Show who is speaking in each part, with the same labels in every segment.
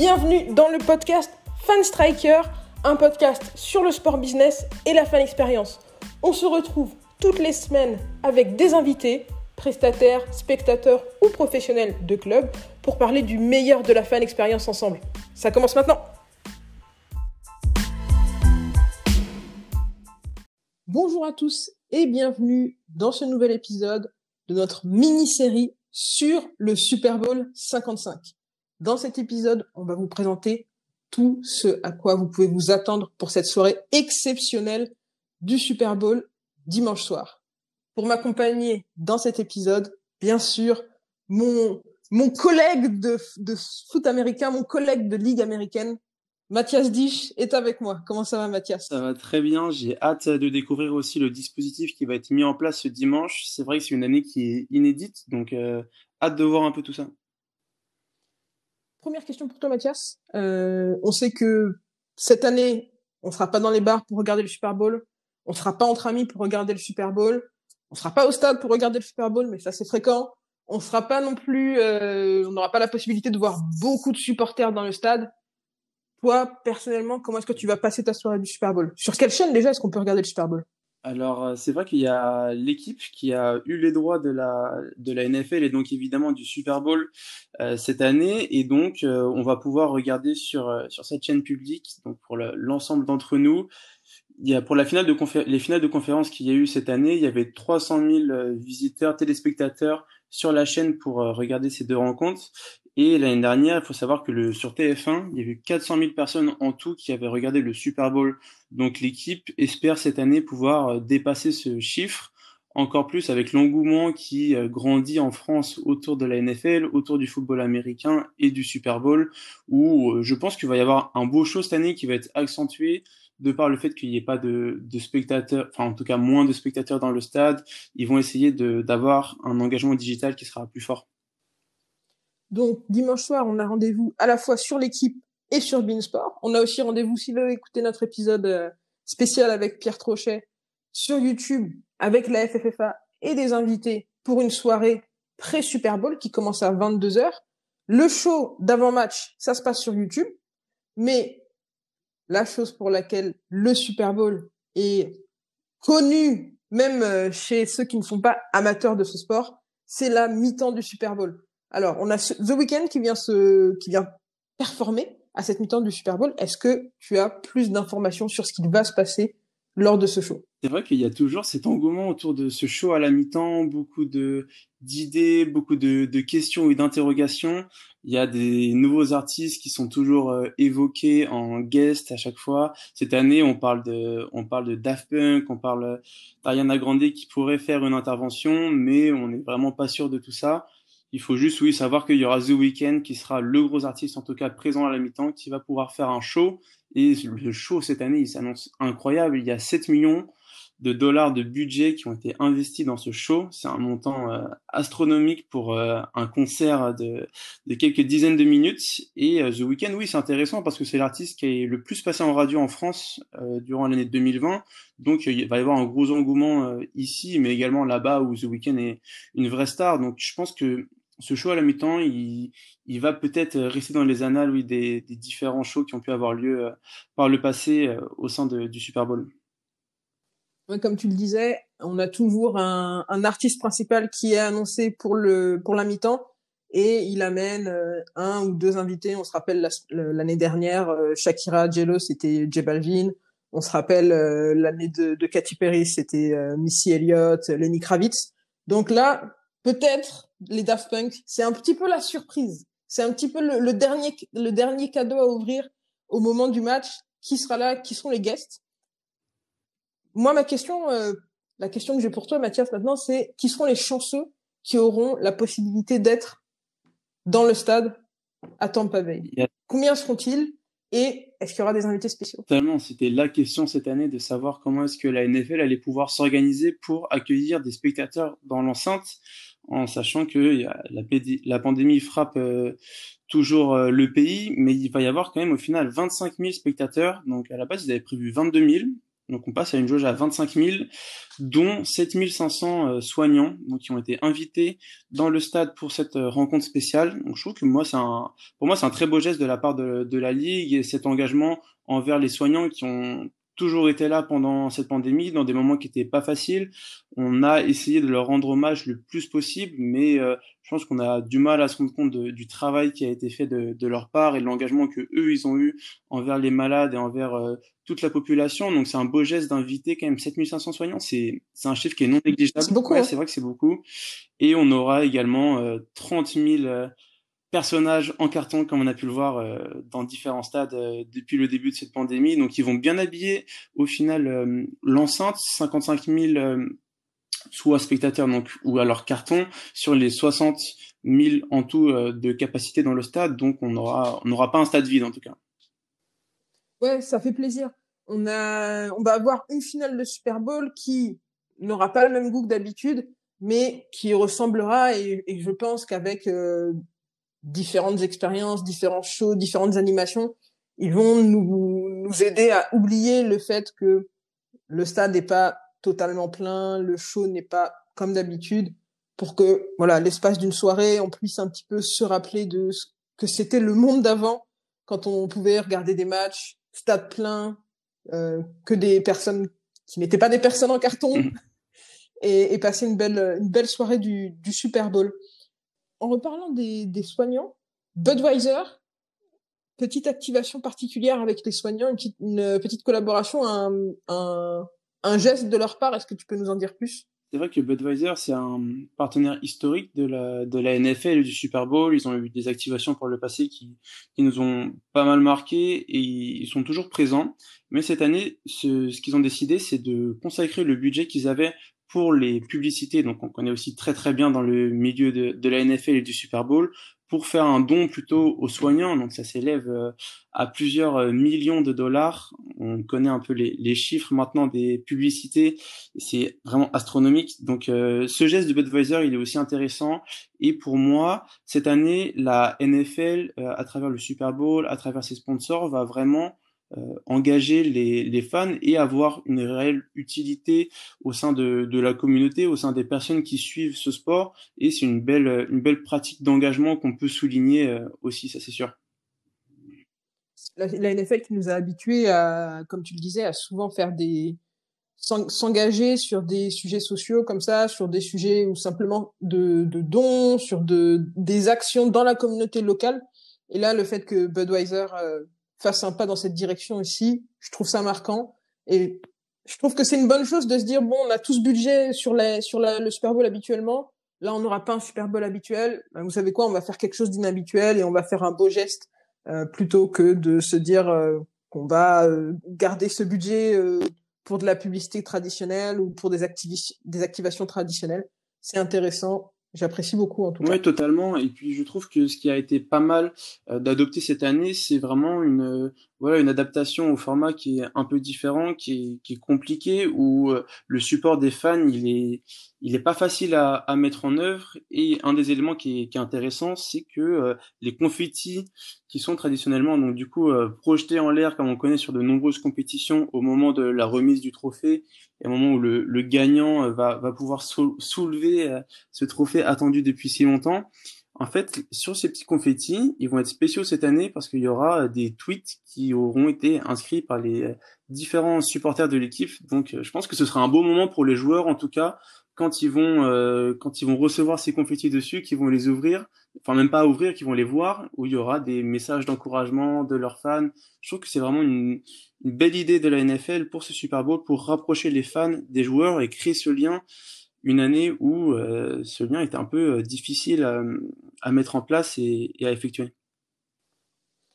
Speaker 1: Bienvenue dans le podcast Fan Striker, un podcast sur le sport business et la fan expérience. On se retrouve toutes les semaines avec des invités, prestataires, spectateurs ou professionnels de club pour parler du meilleur de la fan expérience ensemble. Ça commence maintenant. Bonjour à tous et bienvenue dans ce nouvel épisode de notre mini-série sur le Super Bowl 55. Dans cet épisode, on va vous présenter tout ce à quoi vous pouvez vous attendre pour cette soirée exceptionnelle du Super Bowl dimanche soir. Pour m'accompagner dans cet épisode, bien sûr, mon, mon collègue de, de foot américain, mon collègue de ligue américaine, Mathias Dich est avec moi. Comment ça va, Mathias?
Speaker 2: Ça va très bien. J'ai hâte de découvrir aussi le dispositif qui va être mis en place ce dimanche. C'est vrai que c'est une année qui est inédite, donc euh, hâte de voir un peu tout ça.
Speaker 1: Première question pour toi, Mathias. Euh, on sait que cette année, on sera pas dans les bars pour regarder le Super Bowl. On sera pas entre amis pour regarder le Super Bowl. On sera pas au stade pour regarder le Super Bowl, mais ça c'est fréquent. On sera pas non plus, euh, on n'aura pas la possibilité de voir beaucoup de supporters dans le stade. Toi, personnellement, comment est-ce que tu vas passer ta soirée du Super Bowl? Sur quelle chaîne déjà est-ce qu'on peut regarder le Super Bowl?
Speaker 2: Alors, euh, c'est vrai qu'il y a l'équipe qui a eu les droits de la, de la NFL et donc évidemment du Super Bowl euh, cette année. Et donc, euh, on va pouvoir regarder sur, sur cette chaîne publique, donc pour l'ensemble d'entre nous. Il y a pour la finale de les finales de conférence qu'il y a eu cette année, il y avait 300 000 visiteurs, téléspectateurs sur la chaîne pour regarder ces deux rencontres. Et l'année dernière, il faut savoir que le, sur TF1, il y a eu 400 000 personnes en tout qui avaient regardé le Super Bowl. Donc l'équipe espère cette année pouvoir euh, dépasser ce chiffre, encore plus avec l'engouement qui euh, grandit en France autour de la NFL, autour du football américain et du Super Bowl, où euh, je pense qu'il va y avoir un beau show cette année qui va être accentué de par le fait qu'il n'y ait pas de, de, spectateurs, enfin en tout cas moins de spectateurs dans le stade. Ils vont essayer d'avoir un engagement digital qui sera plus fort.
Speaker 1: Donc dimanche soir, on a rendez-vous à la fois sur l'équipe et sur Beansport. On a aussi rendez-vous, si vous écouter notre épisode euh, spécial avec Pierre Trochet sur YouTube avec la FFFA et des invités pour une soirée pré-Super Bowl qui commence à 22h. Le show d'avant-match, ça se passe sur YouTube, mais la chose pour laquelle le Super Bowl est connu, même euh, chez ceux qui ne sont pas amateurs de ce sport, c'est la mi-temps du Super Bowl. Alors, on a The Weeknd qui vient se, qui vient performer à cette mi-temps du Super Bowl. Est-ce que tu as plus d'informations sur ce qui va se passer lors de ce show?
Speaker 2: C'est vrai qu'il y a toujours cet engouement autour de ce show à la mi-temps, beaucoup de d'idées, beaucoup de, de questions et d'interrogations. Il y a des nouveaux artistes qui sont toujours euh, évoqués en guest à chaque fois. Cette année, on parle de, on parle de Daft Punk, on parle d'Ariana Grande qui pourrait faire une intervention, mais on n'est vraiment pas sûr de tout ça. Il faut juste, oui, savoir qu'il y aura The Weeknd qui sera le gros artiste, en tout cas présent à la mi-temps, qui va pouvoir faire un show. Et le show cette année, il s'annonce incroyable. Il y a 7 millions de dollars de budget qui ont été investis dans ce show. C'est un montant euh, astronomique pour euh, un concert de, de, quelques dizaines de minutes. Et euh, The Weeknd, oui, c'est intéressant parce que c'est l'artiste qui est le plus passé en radio en France durant l'année 2020. Donc il va y avoir un gros engouement ici, mais également là-bas où The Weeknd est une vraie star. Donc je pense que ce show à la mi-temps, il, il va peut-être rester dans les annales oui, des, des, différents shows qui ont pu avoir lieu euh, par le passé euh, au sein de, du Super Bowl.
Speaker 1: comme tu le disais, on a toujours un, un, artiste principal qui est annoncé pour le pour la mi-temps et il amène euh, un ou deux invités. On se rappelle l'année dernière, Shakira, Jello, c'était J Balvin. On se rappelle l'année de, de Katy Perry, c'était Missy Elliott, Lenny Kravitz. Donc là, peut-être les Daft Punk, c'est un petit peu la surprise. C'est un petit peu le, dernier, le dernier cadeau à ouvrir au moment du match. Qui sera là? Qui seront les guests? Moi, ma question, euh, la question que j'ai pour toi, Mathias, maintenant, c'est qui seront les chanceux qui auront la possibilité d'être dans le stade à Tampa Bay? Combien seront-ils? Et est-ce qu'il y aura des invités spéciaux?
Speaker 2: Totalement, c'était la question cette année de savoir comment est-ce que la NFL allait pouvoir s'organiser pour accueillir des spectateurs dans l'enceinte en sachant que la, pandémie frappe euh, toujours euh, le pays, mais il va y avoir quand même au final 25 000 spectateurs. Donc à la base, ils avaient prévu 22 000. Donc on passe à une jauge à 25 000, dont 7 500 euh, soignants donc, qui ont été invités dans le stade pour cette rencontre spéciale. Donc je trouve que moi, c'est un, pour moi, c'est un très beau geste de la part de la Ligue et cet engagement envers les soignants qui ont toujours été là pendant cette pandémie, dans des moments qui étaient pas faciles. On a essayé de leur rendre hommage le plus possible, mais euh, je pense qu'on a du mal à se rendre compte du travail qui a été fait de, de, leur part et de l'engagement que eux ils ont eu envers les malades et envers euh, toute la population. Donc c'est un beau geste d'inviter quand même 7500 soignants. C'est c'est un chiffre qui est non négligeable.
Speaker 1: C'est beaucoup.
Speaker 2: Ouais, hein. C'est vrai que c'est beaucoup. Et on aura également euh, 30 000 personnages en carton, comme on a pu le voir euh, dans différents stades euh, depuis le début de cette pandémie. Donc, ils vont bien habiller au final euh, l'enceinte, 55 000 soit spectateurs donc ou alors carton sur les 60 000 en tout de capacité dans le stade. Donc, on aura on n'aura pas un stade vide en tout cas.
Speaker 1: Ouais, ça fait plaisir. On a on va avoir une finale de Super Bowl qui n'aura pas le même goût que d'habitude, mais qui ressemblera et, et je pense qu'avec différentes expériences, différents shows, différentes animations, ils vont nous, nous aider à oublier le fait que le stade n'est pas totalement plein, le show n'est pas comme d'habitude, pour que voilà l'espace d'une soirée, on puisse un petit peu se rappeler de ce que c'était le monde d'avant, quand on pouvait regarder des matchs, stade plein, euh, que des personnes qui n'étaient pas des personnes en carton, mmh. et, et, passer une belle une belle soirée du, du Super Bowl en reparlant des, soignants, Budweiser, petite activation particulière avec les soignants, une petite, collaboration, un, geste de leur part. Est-ce que tu peux nous en dire plus?
Speaker 2: C'est vrai que Budweiser, c'est un partenaire historique de la, NFL et du Super Bowl. Ils ont eu des activations pour le passé qui, nous ont pas mal marqué et ils sont toujours présents. Mais cette année, ce qu'ils ont décidé, c'est de consacrer le budget qu'ils avaient pour les publicités, donc on connaît aussi très très bien dans le milieu de, de la NFL et du Super Bowl, pour faire un don plutôt aux soignants. Donc ça s'élève euh, à plusieurs euh, millions de dollars. On connaît un peu les, les chiffres maintenant des publicités. C'est vraiment astronomique. Donc euh, ce geste de Budweiser, il est aussi intéressant. Et pour moi, cette année, la NFL, à travers le Super Bowl, à travers ses sponsors, va vraiment euh, engager les, les, fans et avoir une réelle utilité au sein de, de, la communauté, au sein des personnes qui suivent ce sport. Et c'est une belle, une belle pratique d'engagement qu'on peut souligner euh, aussi, ça c'est sûr.
Speaker 1: La, la, NFL qui nous a habitués à, comme tu le disais, à souvent faire des s'engager sur des sujets sociaux comme ça, sur des sujets ou simplement de, de dons, sur de, des actions dans la communauté locale. Et là, le fait que Budweiser euh, fasse un pas dans cette direction ici. Je trouve ça marquant et je trouve que c'est une bonne chose de se dire bon, on a tout ce budget sur la, sur la, le Super Bowl habituellement. Là, on n'aura pas un Super Bowl habituel. Ben, vous savez quoi? On va faire quelque chose d'inhabituel et on va faire un beau geste euh, plutôt que de se dire euh, qu'on va euh, garder ce budget euh, pour de la publicité traditionnelle ou pour des, des activations traditionnelles. C'est intéressant J'apprécie beaucoup en tout cas.
Speaker 2: Oui, totalement. Et puis je trouve que ce qui a été pas mal euh, d'adopter cette année, c'est vraiment une euh, voilà une adaptation au format qui est un peu différent, qui est, qui est compliqué, où euh, le support des fans il est il est pas facile à, à mettre en œuvre. Et un des éléments qui est, qui intéressant, c'est que les confettis qui sont traditionnellement donc du coup projetés en l'air comme on connaît sur de nombreuses compétitions au moment de la remise du trophée et au moment où le, gagnant va, va pouvoir soulever ce trophée attendu depuis si longtemps. En fait, sur ces petits confettis, ils vont être spéciaux cette année parce qu'il y aura des tweets qui auront été inscrits par les différents supporters de l'équipe. Donc, je pense que ce sera un beau moment pour les joueurs, en tout cas, quand ils vont euh, quand ils vont recevoir ces confettis dessus, qu'ils vont les ouvrir, enfin même pas ouvrir, qu'ils vont les voir, où il y aura des messages d'encouragement de leurs fans. Je trouve que c'est vraiment une, belle idée de la NFL pour ce Super Bowl, pour rapprocher les fans des joueurs et créer ce lien une année où euh, ce lien était un peu euh, difficile à, mettre en place et, et, à effectuer.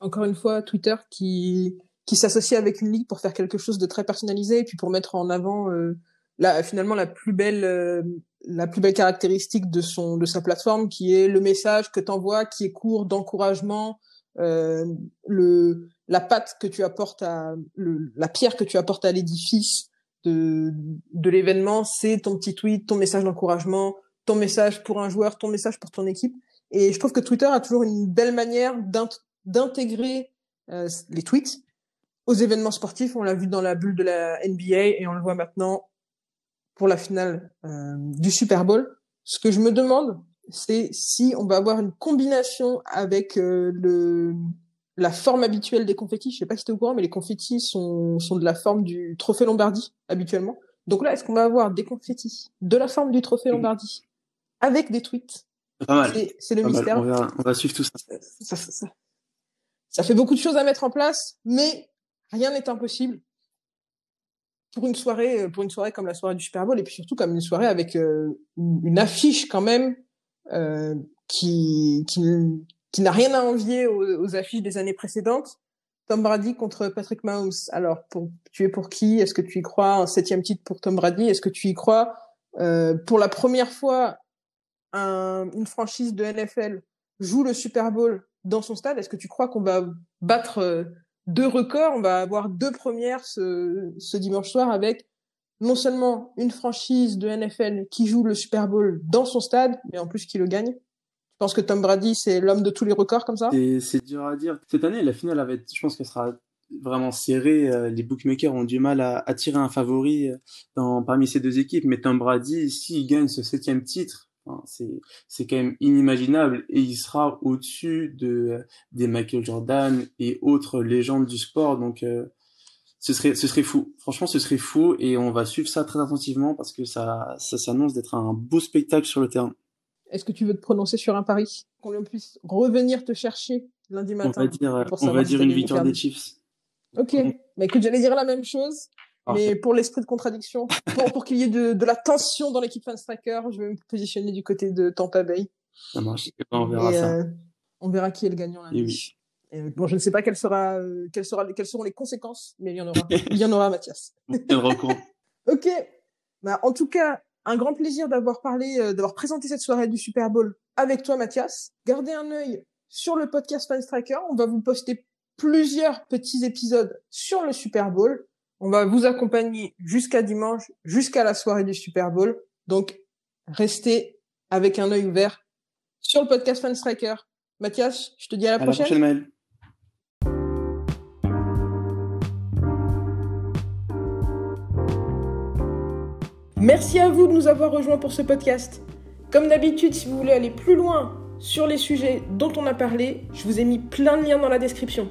Speaker 1: Encore une fois, Twitter qui, qui s'associe avec une ligue pour faire quelque chose de très personnalisé et puis pour mettre en avant euh, la, finalement la plus belle euh, la plus belle caractéristique de son de sa plateforme qui est le message que t'envoies qui est court d'encouragement euh, le la patte que tu apportes à le, la pierre que tu apportes à l'édifice de, de l'événement, c'est ton petit tweet, ton message d'encouragement, ton message pour un joueur, ton message pour ton équipe. Et je trouve que Twitter a toujours une belle manière d'intégrer euh, les tweets aux événements sportifs. On l'a vu dans la bulle de la NBA et on le voit maintenant pour la finale euh, du Super Bowl. Ce que je me demande, c'est si on va avoir une combination avec euh, le la forme habituelle des confettis. Je sais pas si tu es au courant, mais les confettis sont, sont de la forme du trophée Lombardie habituellement. Donc là, est-ce qu'on va avoir des confettis de la forme du trophée Lombardie avec des tweets? C'est le mystère.
Speaker 2: On va, suivre tout ça.
Speaker 1: Ça, ça. ça fait beaucoup de choses à mettre en place, mais rien n'est impossible pour une soirée, pour une soirée comme la soirée du Super Bowl, et puis surtout comme une soirée avec euh, une affiche quand même euh, qui, qui, qui n'a rien à envier aux, affiches des années précédentes. Tom Brady contre Patrick Mahomes. Alors, tu es pour qui? Est-ce que tu y crois? Un septième titre pour Tom Brady. Est-ce que tu y crois? Euh, Pour la première fois, un, une franchise de NFL joue le Super Bowl dans son stade. Est-ce que tu crois qu'on va battre euh, deux records On va avoir deux premières ce, ce dimanche soir avec non seulement une franchise de NFL qui joue le Super Bowl dans son stade, mais en plus qui le gagne. Je pense que Tom Brady, c'est l'homme de tous les records comme ça?
Speaker 2: C'est dur à dire. Cette année, la finale, va être, je pense qu'elle sera vraiment serrée. Euh, les bookmakers ont du mal à attirer un favori euh, dans, parmi ces deux équipes. Mais Tom Brady, s'il gagne ce septième titre, c'est c'est quand même inimaginable et il sera au-dessus de des Michael Jordan et autres légendes du sport donc euh, ce serait ce serait fou. Franchement, ce serait fou et on va suivre ça très attentivement parce que ça ça s'annonce d'être un beau spectacle sur le terrain.
Speaker 1: Est-ce que tu veux te prononcer sur un pari? Qu'on puisse revenir te chercher lundi matin
Speaker 2: On va dire on va dire une victoire des Chiefs.
Speaker 1: OK. Mais écoute, j'allais dire la même chose. Mais pour l'esprit de contradiction, pour, pour qu'il y ait de, de, la tension dans l'équipe Fan Striker, je vais me positionner du côté de Tampa Bay.
Speaker 2: Ça marche. on verra ça. Euh,
Speaker 1: on verra qui est le gagnant lundi. oui. Bon, je ne sais pas quelle sera, euh, quelle sera, quelles seront les conséquences, mais il y en aura. il y en aura, Mathias. ok. Bah, en tout cas, un grand plaisir d'avoir parlé, euh, d'avoir présenté cette soirée du Super Bowl avec toi, Mathias. Gardez un œil sur le podcast Fan Striker. On va vous poster plusieurs petits épisodes sur le Super Bowl. On va vous accompagner jusqu'à dimanche, jusqu'à la soirée du Super Bowl. Donc, restez avec un œil ouvert sur le podcast Fan Striker. Mathias, je te dis à la prochaine.
Speaker 2: La prochaine
Speaker 1: Merci à vous de nous avoir rejoints pour ce podcast. Comme d'habitude, si vous voulez aller plus loin sur les sujets dont on a parlé, je vous ai mis plein de liens dans la description.